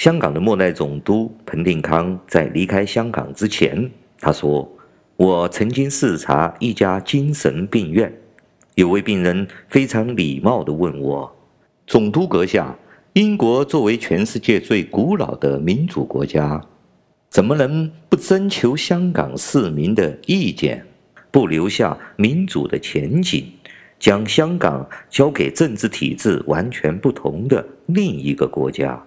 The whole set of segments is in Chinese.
香港的末代总督彭定康在离开香港之前，他说：“我曾经视察一家精神病院，有位病人非常礼貌地问我，总督阁下，英国作为全世界最古老的民主国家，怎么能不征求香港市民的意见，不留下民主的前景？”将香港交给政治体制完全不同的另一个国家。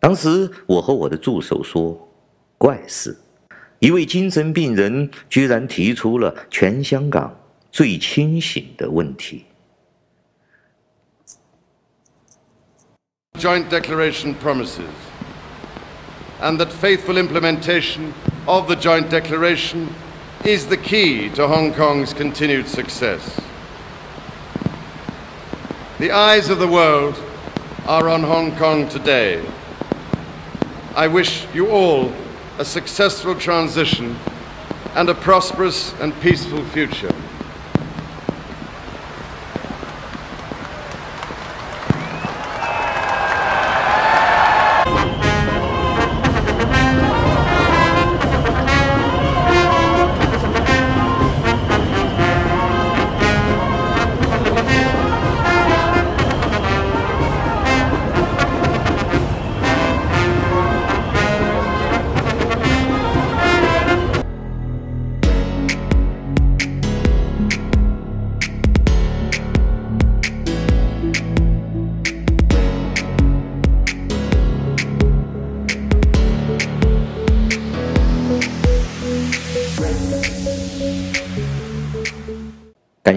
当时我和我的助手说：“怪事，一位精神病人居然提出了全香港最清醒的问题。” Joint declaration promises, and that faithful implementation of the joint declaration is the key to Hong Kong's continued success. The eyes of the world are on Hong Kong today. I wish you all a successful transition and a prosperous and peaceful future.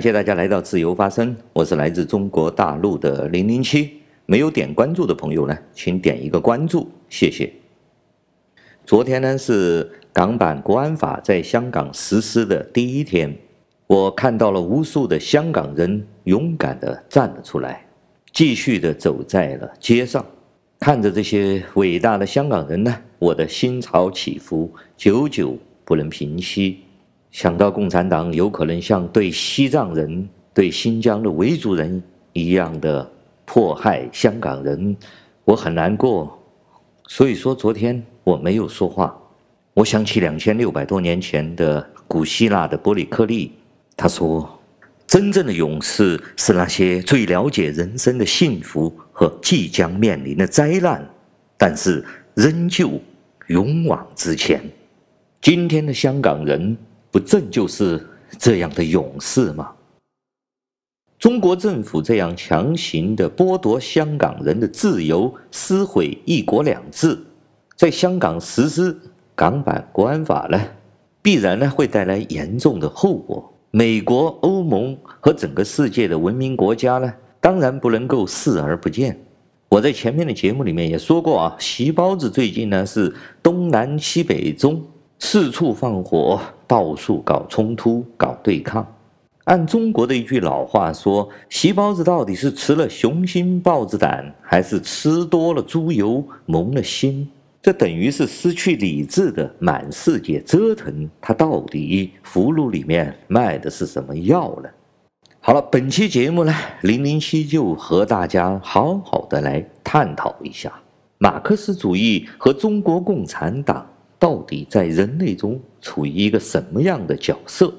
感谢大家来到自由发声，我是来自中国大陆的零零七。没有点关注的朋友呢，请点一个关注，谢谢。昨天呢是港版国安法在香港实施的第一天，我看到了无数的香港人勇敢地站了出来，继续地走在了街上，看着这些伟大的香港人呢，我的心潮起伏，久久不能平息。想到共产党有可能像对西藏人、对新疆的维族人一样的迫害香港人，我很难过。所以说，昨天我没有说话。我想起两千六百多年前的古希腊的伯里克利，他说：“真正的勇士是那些最了解人生的幸福和即将面临的灾难，但是仍旧勇往直前。”今天的香港人。不正就是这样的勇士吗？中国政府这样强行的剥夺香港人的自由，撕毁“一国两制”，在香港实施港版国安法呢，必然呢会带来严重的后果。美国、欧盟和整个世界的文明国家呢，当然不能够视而不见。我在前面的节目里面也说过啊，习包子最近呢是东南西北中。四处放火，到处搞冲突、搞对抗。按中国的一句老话说：“习包子到底是吃了雄心豹子胆，还是吃多了猪油蒙了心？”这等于是失去理智的满世界折腾。他到底葫芦里面卖的是什么药呢？好了，本期节目呢，零零七就和大家好好的来探讨一下马克思主义和中国共产党。到底在人类中处于一个什么样的角色？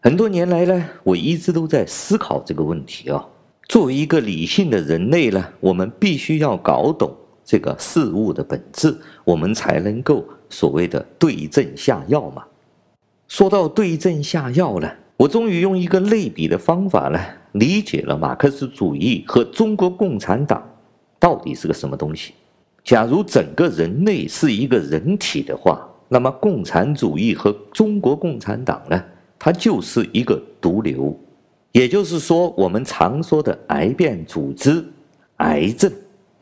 很多年来呢，我一直都在思考这个问题啊。作为一个理性的人类呢，我们必须要搞懂这个事物的本质，我们才能够所谓的对症下药嘛。说到对症下药呢，我终于用一个类比的方法呢，理解了马克思主义和中国共产党到底是个什么东西。假如整个人类是一个人体的话，那么共产主义和中国共产党呢，它就是一个毒瘤。也就是说，我们常说的癌变组织、癌症，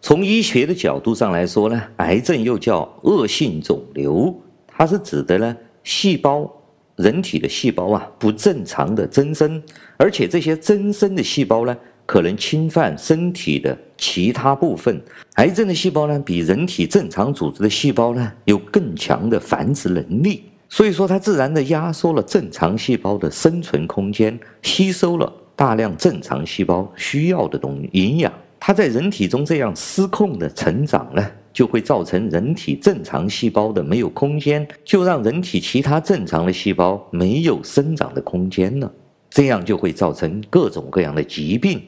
从医学的角度上来说呢，癌症又叫恶性肿瘤，它是指的呢细胞，人体的细胞啊不正常的增生，而且这些增生的细胞呢。可能侵犯身体的其他部分。癌症的细胞呢，比人体正常组织的细胞呢有更强的繁殖能力，所以说它自然的压缩了正常细胞的生存空间，吸收了大量正常细胞需要的东营养。它在人体中这样失控的成长呢，就会造成人体正常细胞的没有空间，就让人体其他正常的细胞没有生长的空间了，这样就会造成各种各样的疾病。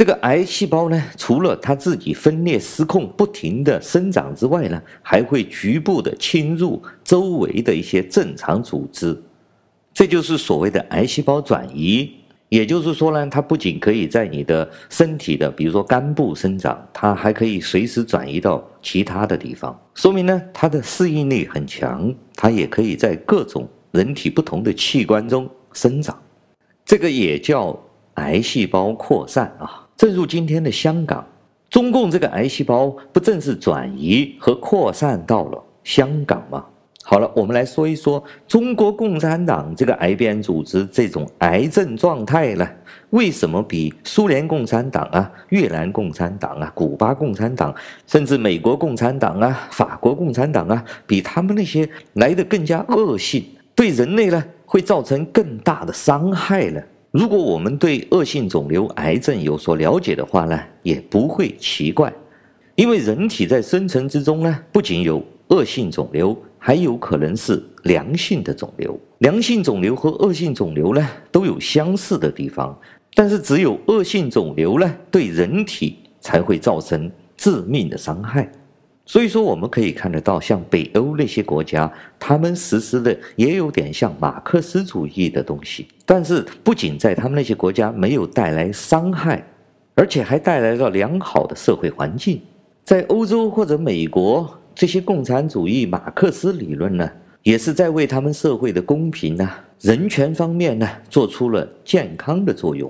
这个癌细胞呢，除了它自己分裂失控、不停地生长之外呢，还会局部的侵入周围的一些正常组织，这就是所谓的癌细胞转移。也就是说呢，它不仅可以在你的身体的，比如说肝部生长，它还可以随时转移到其他的地方，说明呢，它的适应力很强，它也可以在各种人体不同的器官中生长。这个也叫癌细胞扩散啊。正如今天的香港，中共这个癌细胞不正是转移和扩散到了香港吗？好了，我们来说一说中国共产党这个癌变组织这种癌症状态呢，为什么比苏联共产党啊、越南共产党啊、古巴共产党，甚至美国共产党啊、法国共产党啊，比他们那些来的更加恶性，对人类呢会造成更大的伤害呢？如果我们对恶性肿瘤癌症有所了解的话呢，也不会奇怪，因为人体在生成之中呢，不仅有恶性肿瘤，还有可能是良性的肿瘤。良性肿瘤和恶性肿瘤呢，都有相似的地方，但是只有恶性肿瘤呢，对人体才会造成致命的伤害。所以说，我们可以看得到，像北欧那些国家，他们实施的也有点像马克思主义的东西。但是，不仅在他们那些国家没有带来伤害，而且还带来了良好的社会环境。在欧洲或者美国，这些共产主义马克思理论呢，也是在为他们社会的公平呢、人权方面呢，做出了健康的作用。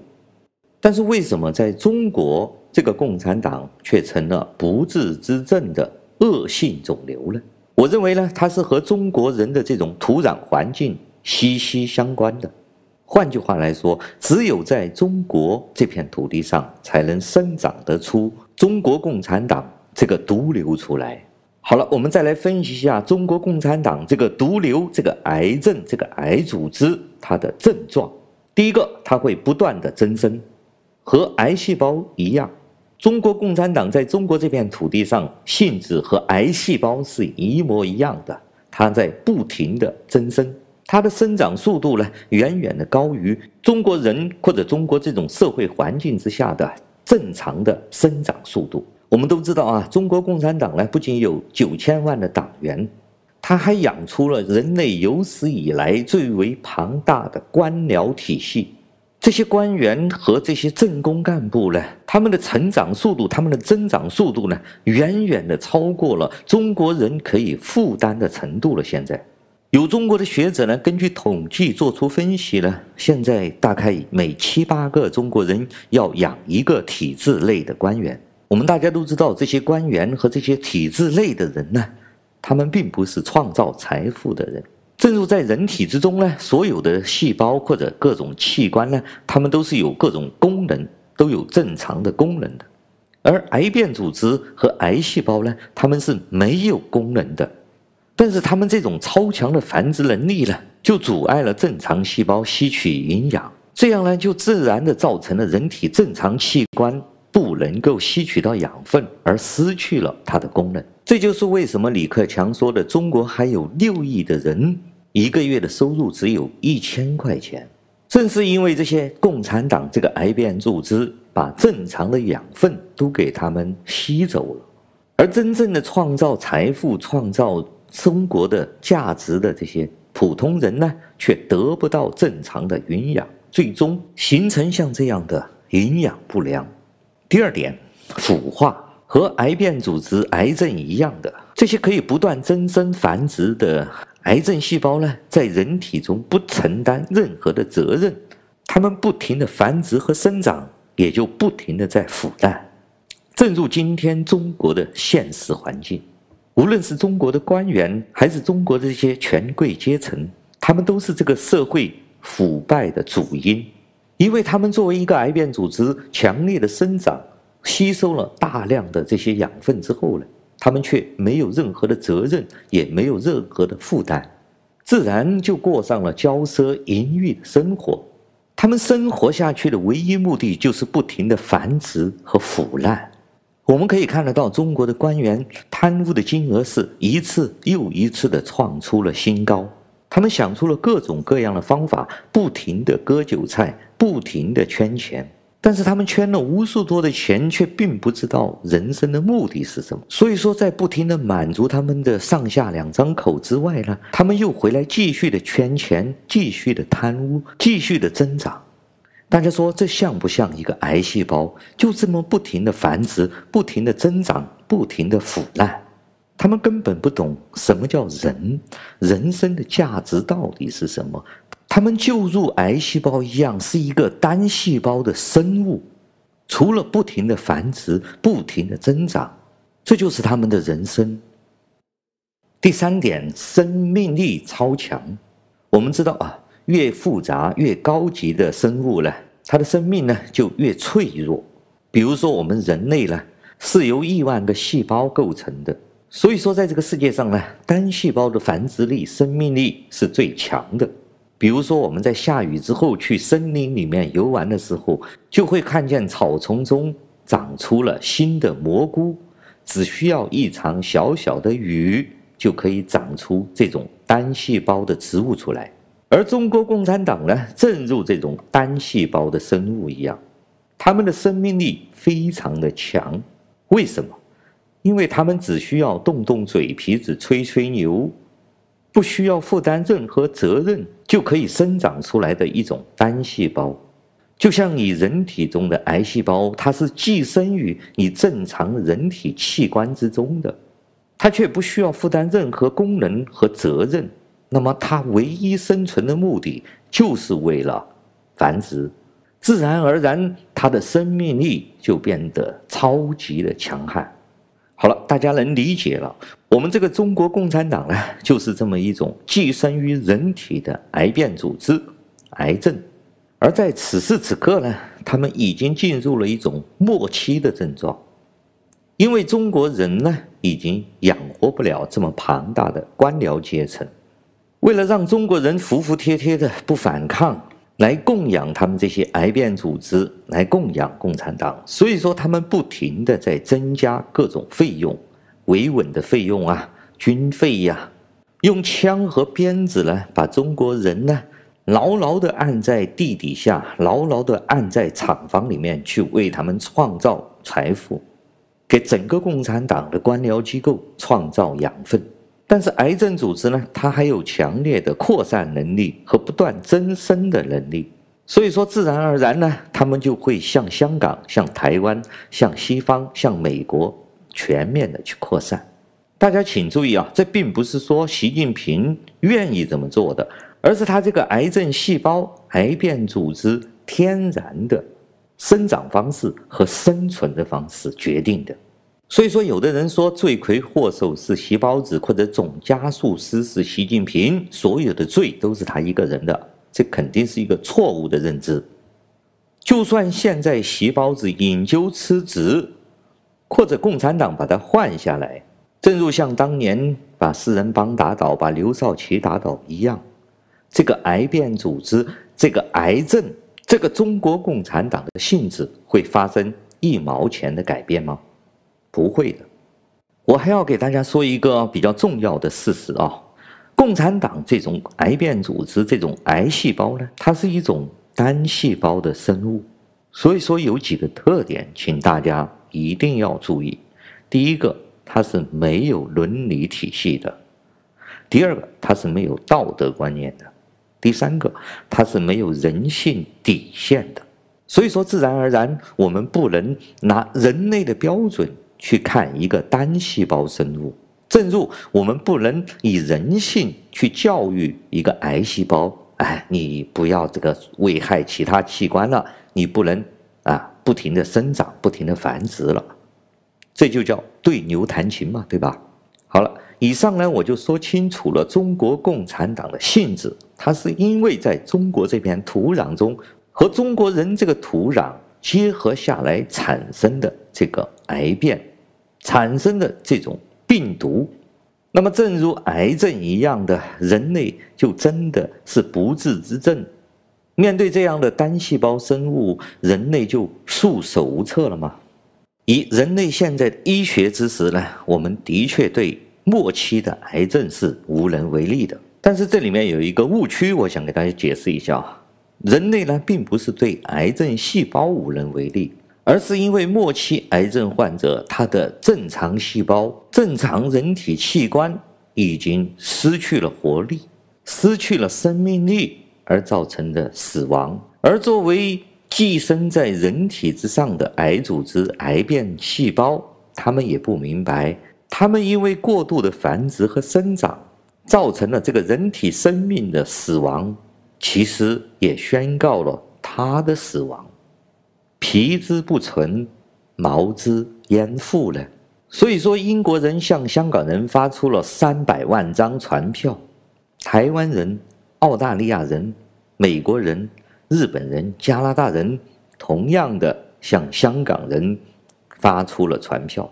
但是，为什么在中国这个共产党却成了不治之症的？恶性肿瘤呢？我认为呢，它是和中国人的这种土壤环境息息相关的。换句话来说，只有在中国这片土地上，才能生长得出中国共产党这个毒瘤出来。好了，我们再来分析一下中国共产党这个毒瘤、这个癌症、这个癌组织它的症状。第一个，它会不断的增生，和癌细胞一样。中国共产党在中国这片土地上，性质和癌细胞是一模一样的，它在不停地增生，它的生长速度呢，远远的高于中国人或者中国这种社会环境之下的正常的生长速度。我们都知道啊，中国共产党呢，不仅有九千万的党员，它还养出了人类有史以来最为庞大的官僚体系。这些官员和这些政工干部呢，他们的成长速度，他们的增长速度呢，远远的超过了中国人可以负担的程度了。现在，有中国的学者呢，根据统计做出分析呢，现在大概每七八个中国人要养一个体制内的官员。我们大家都知道，这些官员和这些体制内的人呢，他们并不是创造财富的人。正如在人体之中呢，所有的细胞或者各种器官呢，它们都是有各种功能，都有正常的功能的。而癌变组织和癌细胞呢，它们是没有功能的。但是它们这种超强的繁殖能力呢，就阻碍了正常细胞吸取营养，这样呢，就自然的造成了人体正常器官不能够吸取到养分，而失去了它的功能。这就是为什么李克强说的，中国还有六亿的人。一个月的收入只有一千块钱，正是因为这些共产党这个癌变组织把正常的养分都给他们吸走了，而真正的创造财富、创造中国的价值的这些普通人呢，却得不到正常的营养，最终形成像这样的营养不良。第二点，腐化和癌变组织、癌症一样的这些可以不断增生繁殖的。癌症细胞呢，在人体中不承担任何的责任，它们不停的繁殖和生长，也就不停的在腐烂。正如今天中国的现实环境，无论是中国的官员，还是中国的这些权贵阶层，他们都是这个社会腐败的主因，因为他们作为一个癌变组织，强烈的生长，吸收了大量的这些养分之后呢，他们却没有任何的责任，也没有任何的负担，自然就过上了骄奢淫欲的生活。他们生活下去的唯一目的就是不停的繁殖和腐烂。我们可以看得到，中国的官员贪污的金额是一次又一次的创出了新高。他们想出了各种各样的方法，不停的割韭菜，不停的圈钱。但是他们圈了无数多的钱，却并不知道人生的目的是什么。所以说，在不停的满足他们的上下两张口之外呢，他们又回来继续的圈钱，继续的贪污，继续的增长。大家说，这像不像一个癌细胞？就这么不停的繁殖，不停的增长，不停的腐烂。他们根本不懂什么叫人，人生的价值到底是什么？他们就如癌细胞一样，是一个单细胞的生物，除了不停的繁殖，不停的增长，这就是他们的人生。第三点，生命力超强。我们知道啊。越复杂、越高级的生物呢，它的生命呢就越脆弱。比如说，我们人类呢是由亿万个细胞构成的，所以说在这个世界上呢，单细胞的繁殖力、生命力是最强的。比如说，我们在下雨之后去森林里面游玩的时候，就会看见草丛中长出了新的蘑菇，只需要一场小小的雨，就可以长出这种单细胞的植物出来。而中国共产党呢，正如这种单细胞的生物一样，他们的生命力非常的强。为什么？因为他们只需要动动嘴皮子、吹吹牛，不需要负担任何责任，就可以生长出来的一种单细胞。就像你人体中的癌细胞，它是寄生于你正常人体器官之中的，它却不需要负担任何功能和责任。那么，它唯一生存的目的就是为了繁殖，自然而然，它的生命力就变得超级的强悍。好了，大家能理解了，我们这个中国共产党呢，就是这么一种寄生于人体的癌变组织——癌症。而在此时此刻呢，他们已经进入了一种末期的症状，因为中国人呢，已经养活不了这么庞大的官僚阶层。为了让中国人服服帖帖的不反抗，来供养他们这些癌变组织，来供养共产党，所以说他们不停的在增加各种费用，维稳的费用啊，军费呀、用枪和鞭子呢，把中国人呢牢牢的按在地底下，牢牢的按在厂房里面去为他们创造财富，给整个共产党的官僚机构创造养分。但是癌症组织呢，它还有强烈的扩散能力和不断增生的能力，所以说自然而然呢，他们就会向香港、向台湾、向西方、向美国全面的去扩散。大家请注意啊，这并不是说习近平愿意这么做的，而是他这个癌症细胞、癌变组织天然的生长方式和生存的方式决定的。所以说，有的人说罪魁祸首是习包子，或者总加速师是习近平，所有的罪都是他一个人的，这肯定是一个错误的认知。就算现在习包子引咎辞职，或者共产党把他换下来，正如像当年把四人帮打倒、把刘少奇打倒一样，这个癌变组织、这个癌症、这个中国共产党的性质会发生一毛钱的改变吗？不会的，我还要给大家说一个比较重要的事实啊，共产党这种癌变组织，这种癌细胞呢，它是一种单细胞的生物，所以说有几个特点，请大家一定要注意。第一个，它是没有伦理体系的；第二个，它是没有道德观念的；第三个，它是没有人性底线的。所以说，自然而然，我们不能拿人类的标准。去看一个单细胞生物，正如我们不能以人性去教育一个癌细胞，哎，你不要这个危害其他器官了，你不能啊不停的生长，不停的繁殖了，这就叫对牛弹琴嘛，对吧？好了，以上呢我就说清楚了中国共产党的性质，它是因为在中国这片土壤中和中国人这个土壤结合下来产生的这个癌变。产生的这种病毒，那么正如癌症一样的，人类就真的是不治之症。面对这样的单细胞生物，人类就束手无策了吗？以人类现在医学知识呢，我们的确对末期的癌症是无能为力的。但是这里面有一个误区，我想给大家解释一下：人类呢，并不是对癌症细胞无能为力，而是因为末期癌症患者他的正常细胞、正常人体器官已经失去了活力，失去了生命力，而造成的死亡。而作为寄生在人体之上的癌组织、癌变细胞，他们也不明白，他们因为过度的繁殖和生长。造成了这个人体生命的死亡，其实也宣告了他的死亡。皮之不存，毛之焉附呢？所以说，英国人向香港人发出了三百万张传票，台湾人、澳大利亚人、美国人、日本人、加拿大人，同样的向香港人发出了传票。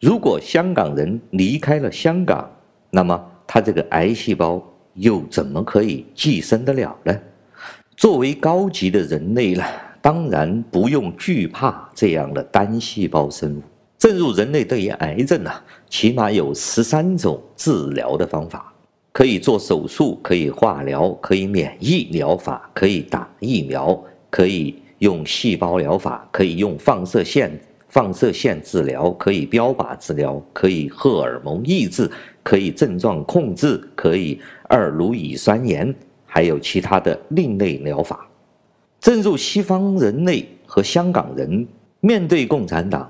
如果香港人离开了香港，那么。他这个癌细胞又怎么可以寄生得了呢？作为高级的人类呢，当然不用惧怕这样的单细胞生物。正如人类对于癌症啊，起码有十三种治疗的方法，可以做手术，可以化疗，可以免疫疗法，可以打疫苗，可以用细胞疗法，可以用放射线。放射线治疗可以标靶治疗，可以荷尔蒙抑制，可以症状控制，可以二氯乙酸盐，还有其他的另类疗法。正如西方人类和香港人面对共产党，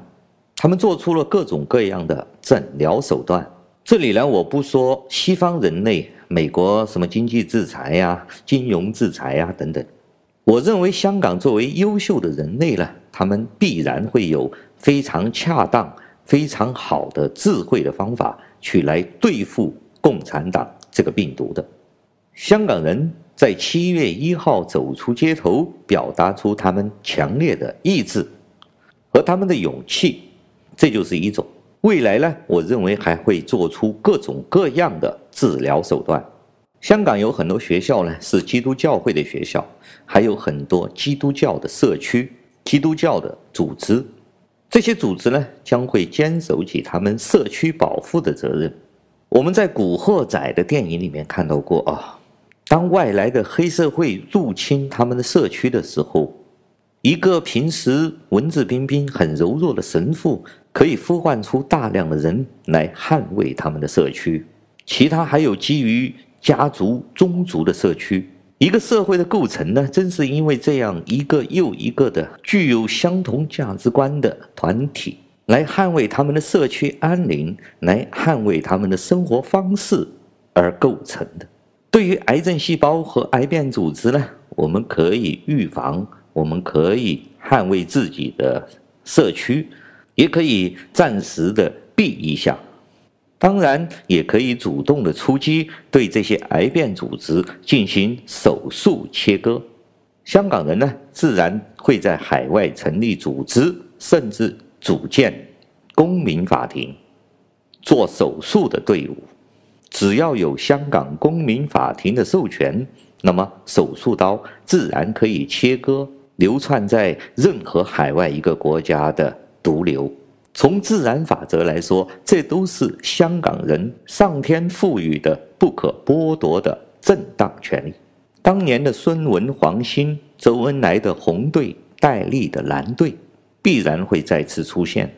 他们做出了各种各样的诊疗手段。这里呢，我不说西方人类，美国什么经济制裁呀、金融制裁呀等等。我认为香港作为优秀的人类呢，他们必然会有。非常恰当、非常好的智慧的方法，去来对付共产党这个病毒的。香港人在七月一号走出街头，表达出他们强烈的意志和他们的勇气，这就是一种。未来呢，我认为还会做出各种各样的治疗手段。香港有很多学校呢，是基督教会的学校，还有很多基督教的社区、基督教的组织。这些组织呢，将会坚守起他们社区保护的责任。我们在《古惑仔》的电影里面看到过啊，当外来的黑社会入侵他们的社区的时候，一个平时文质彬彬、很柔弱的神父，可以呼唤出大量的人来捍卫他们的社区。其他还有基于家族、宗族的社区。一个社会的构成呢，正是因为这样一个又一个的具有相同价值观的团体来捍卫他们的社区安宁，来捍卫他们的生活方式而构成的。对于癌症细胞和癌变组织呢，我们可以预防，我们可以捍卫自己的社区，也可以暂时的避一下。当然，也可以主动的出击，对这些癌变组织进行手术切割。香港人呢，自然会在海外成立组织，甚至组建公民法庭，做手术的队伍。只要有香港公民法庭的授权，那么手术刀自然可以切割流窜在任何海外一个国家的毒瘤。从自然法则来说，这都是香港人上天赋予的不可剥夺的正当权利。当年的孙文、黄兴、周恩来的红队、戴笠的蓝队，必然会再次出现。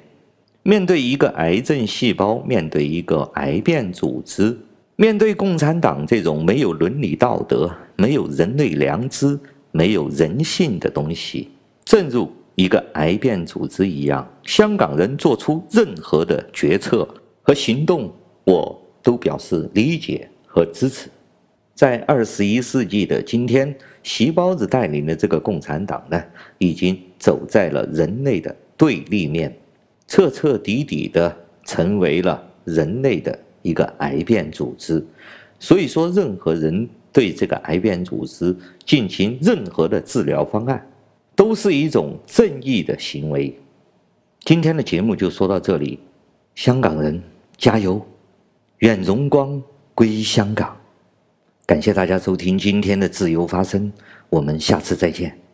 面对一个癌症细胞，面对一个癌变组织，面对共产党这种没有伦理道德、没有人类良知、没有人性的东西，正如。一个癌变组织一样，香港人做出任何的决策和行动，我都表示理解和支持。在二十一世纪的今天，习包子带领的这个共产党呢，已经走在了人类的对立面，彻彻底底的成为了人类的一个癌变组织。所以说，任何人对这个癌变组织进行任何的治疗方案，都是一种正义的行为。今天的节目就说到这里，香港人加油，愿荣光归香港。感谢大家收听今天的自由发声，我们下次再见。